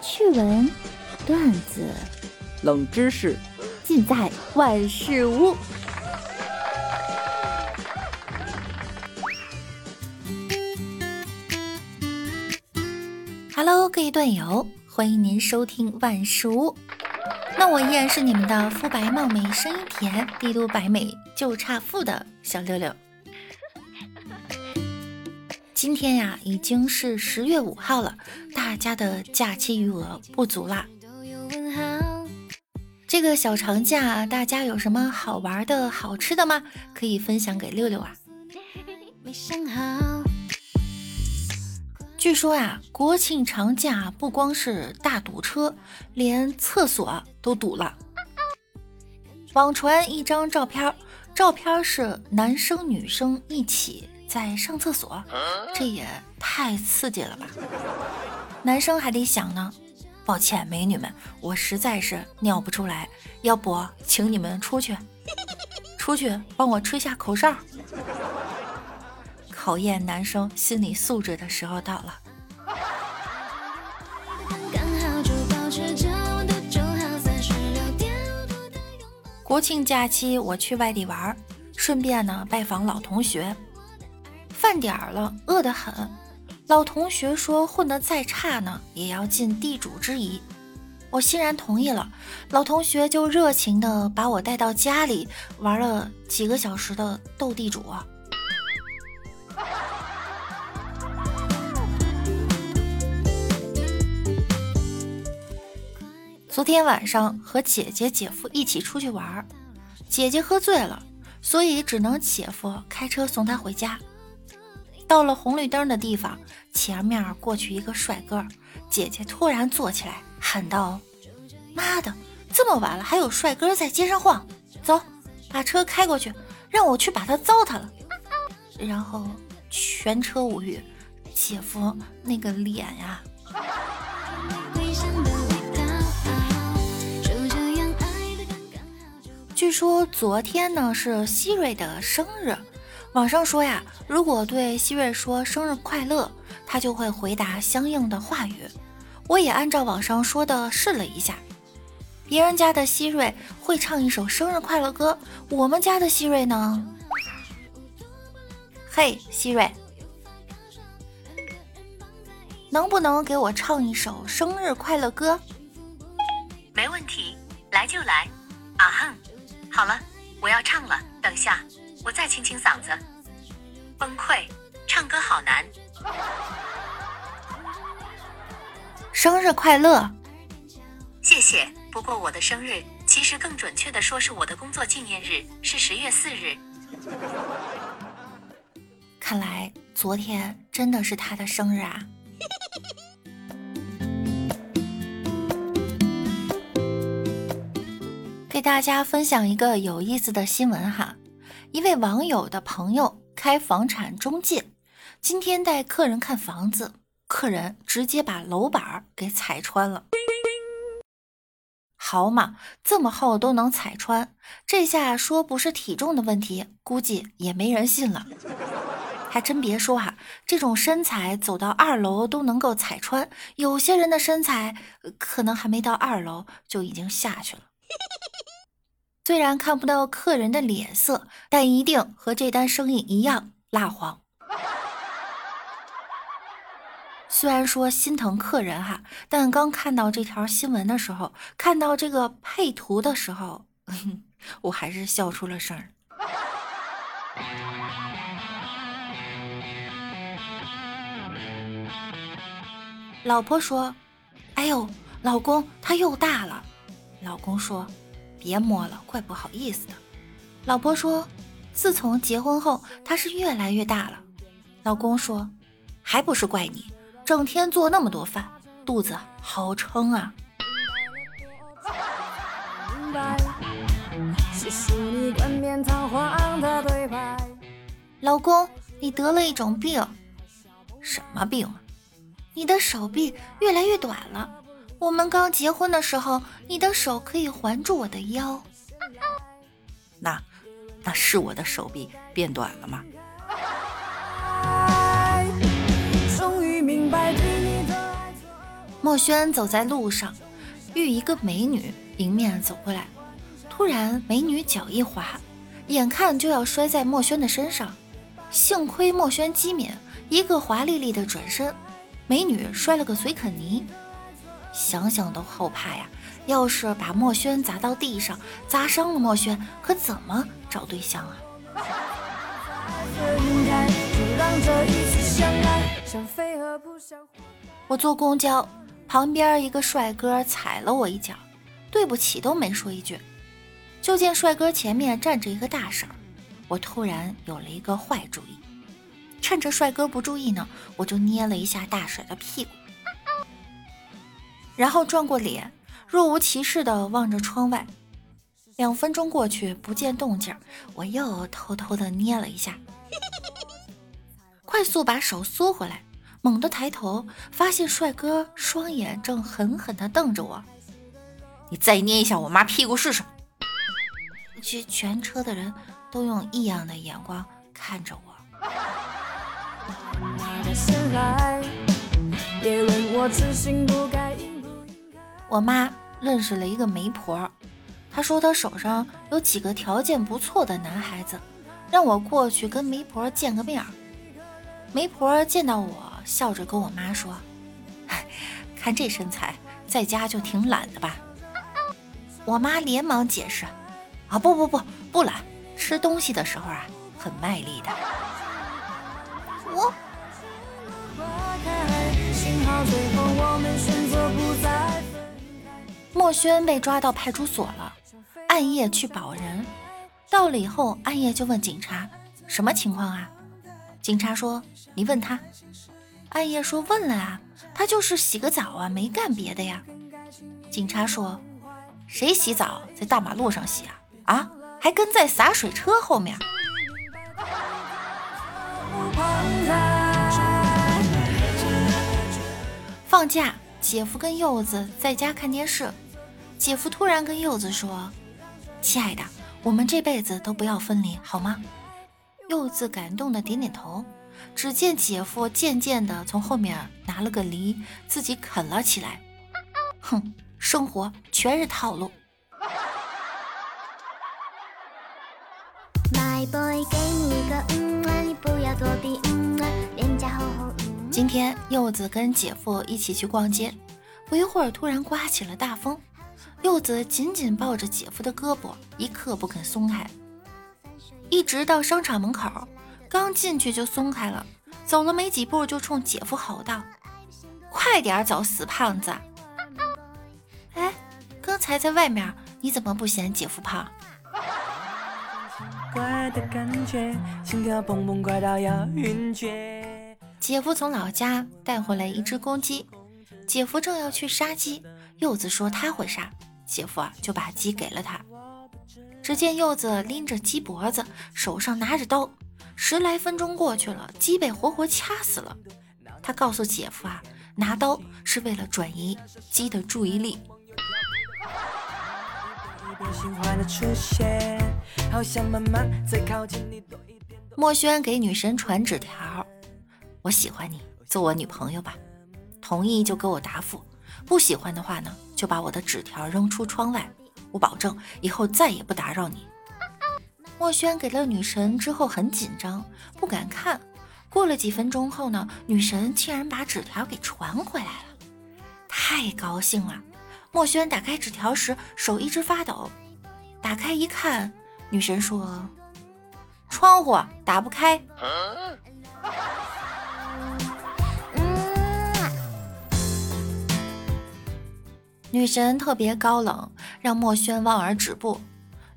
趣闻、段子、冷知识，尽在万事屋。Hello，各位段友，欢迎您收听万事屋。那我依然是你们的肤白貌美、声音甜、帝都白美就差富的小六六。今天呀，已经是十月五号了，大家的假期余额不足啦。这个小长假，大家有什么好玩的、好吃的吗？可以分享给六六啊。据说呀，国庆长假不光是大堵车，连厕所都堵了。网传一张照片，照片是男生女生一起。在上厕所，这也太刺激了吧！男生还得想呢。抱歉，美女们，我实在是尿不出来，要不请你们出去，出去帮我吹下口哨。考验男生心理素质的时候到了。国庆假期我去外地玩，顺便呢拜访老同学。饭点儿了，饿得很。老同学说混得再差呢，也要尽地主之谊。我欣然同意了。老同学就热情地把我带到家里，玩了几个小时的斗地主。昨天晚上和姐姐、姐夫一起出去玩，姐姐喝醉了，所以只能姐夫开车送她回家。到了红绿灯的地方，前面过去一个帅哥，姐姐突然坐起来喊道：“妈的，这么晚了还有帅哥在街上晃，走，把车开过去，让我去把他糟蹋了。”然后全车无语，姐夫那个脸呀。据说昨天呢是希瑞的生日。网上说呀，如果对希瑞说生日快乐，他就会回答相应的话语。我也按照网上说的试了一下，别人家的希瑞会唱一首生日快乐歌，我们家的希瑞呢？嘿，希瑞，能不能给我唱一首生日快乐歌？没问题，来就来。啊哼，好了，我再清清嗓子，崩溃，唱歌好难。生日快乐，谢谢。不过我的生日其实更准确的说是我的工作纪念日，是十月四日。看来昨天真的是他的生日啊！给大家分享一个有意思的新闻哈。一位网友的朋友开房产中介，今天带客人看房子，客人直接把楼板给踩穿了。好嘛，这么厚都能踩穿，这下说不是体重的问题，估计也没人信了。还真别说哈，这种身材走到二楼都能够踩穿，有些人的身材可能还没到二楼就已经下去了。虽然看不到客人的脸色，但一定和这单生意一样蜡黄。虽然说心疼客人哈，但刚看到这条新闻的时候，看到这个配图的时候，我还是笑出了声儿。老婆说：“哎呦，老公他又大了。”老公说。别摸了，怪不好意思的。老婆说：“自从结婚后，他是越来越大了。”老公说：“还不是怪你，整天做那么多饭，肚子好撑啊。”老公，你得了一种病，什么病？你的手臂越来越短了。我们刚结婚的时候，你的手可以环住我的腰。那，那是我的手臂变短了吗？墨轩走在路上，遇一个美女迎面走过来，突然美女脚一滑，眼看就要摔在墨轩的身上，幸亏墨轩机敏，一个华丽丽的转身，美女摔了个随肯尼。想想都后怕呀！要是把墨轩砸到地上，砸伤了墨轩，可怎么找对象啊？我坐公交，旁边一个帅哥踩了我一脚，对不起都没说一句。就见帅哥前面站着一个大婶，我突然有了一个坏主意，趁着帅哥不注意呢，我就捏了一下大婶的屁股，然后转过脸。若无其事地望着窗外，两分钟过去不见动静，我又偷偷地捏了一下，快速把手缩回来，猛地抬头，发现帅哥双眼正狠狠地瞪着我。你再捏一下我妈屁股试试。全全车的人都用异样的眼光看着我。我我妈认识了一个媒婆，她说她手上有几个条件不错的男孩子，让我过去跟媒婆见个面。媒婆见到我，笑着跟我妈说：“ 看这身材，在家就挺懒的吧？”我妈连忙解释：“啊，不不不，不懒，吃东西的时候啊，很卖力的。”我。墨轩被抓到派出所了，暗夜去保人。到了以后，暗夜就问警察：“什么情况啊？”警察说：“你问他。”暗夜说：“问了啊，他就是洗个澡啊，没干别的呀。”警察说：“谁洗澡在大马路上洗啊？啊，还跟在洒水车后面。”放假，姐夫跟柚子在家看电视。姐夫突然跟柚子说：“亲爱的，我们这辈子都不要分离，好吗？”柚子感动的点点头。只见姐夫渐渐的从后面拿了个梨，自己啃了起来。哼，生活全是套路。今天柚子跟姐夫一起去逛街，不一会儿突然刮起了大风。柚子紧紧抱着姐夫的胳膊，一刻不肯松开，一直到商场门口，刚进去就松开了。走了没几步，就冲姐夫吼道：“快点走，死胖子！”哎，刚才在外面，你怎么不嫌姐夫胖？姐夫从老家带回来一只公鸡，姐夫正要去杀鸡，柚子说他会杀。姐夫啊，就把鸡给了他。只见柚子拎着鸡脖子，手上拿着刀，十来分钟过去了，鸡被活活掐死了。他告诉姐夫啊，拿刀是为了转移鸡的注意力。墨轩给女神传纸条：“我喜欢你，做我女朋友吧。”同意就给我答复。不喜欢的话呢，就把我的纸条扔出窗外。我保证以后再也不打扰你。墨轩给了女神之后很紧张，不敢看。过了几分钟后呢，女神竟然把纸条给传回来了，太高兴了。墨轩打开纸条时手一直发抖，打开一看，女神说：“窗户打不开。”女神特别高冷，让墨轩望而止步。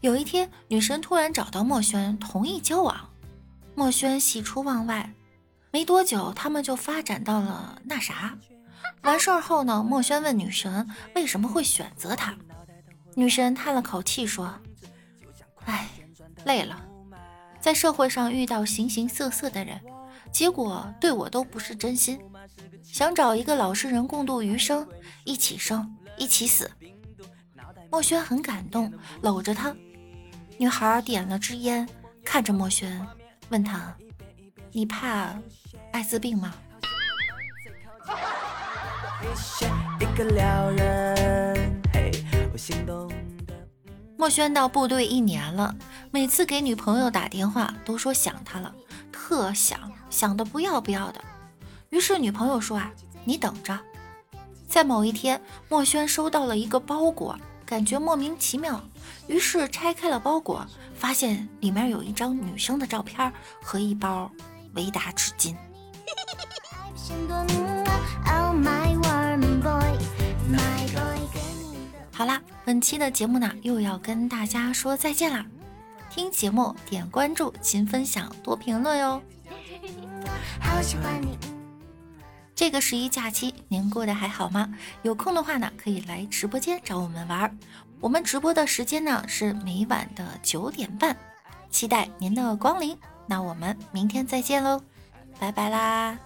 有一天，女神突然找到墨轩，同意交往。墨轩喜出望外。没多久，他们就发展到了那啥。完事儿后呢，墨轩问女神为什么会选择他。女神叹了口气说：“唉，累了，在社会上遇到形形色色的人，结果对我都不是真心。想找一个老实人共度余生，一起生。”一起死，墨轩很感动，搂着他。女孩点了支烟，看着墨轩，问他：“你怕艾滋病吗？”墨轩到部队一年了，每次给女朋友打电话都说想她了，特想，想的不要不要的。于是女朋友说啊，你等着。在某一天，墨轩收到了一个包裹，感觉莫名其妙，于是拆开了包裹，发现里面有一张女生的照片和一包维达纸巾。好啦，本期的节目呢又要跟大家说再见啦！听节目点关注，勤分享，多评论哟。好喜欢你。这个十一假期您过得还好吗？有空的话呢，可以来直播间找我们玩。我们直播的时间呢是每晚的九点半，期待您的光临。那我们明天再见喽，拜拜啦！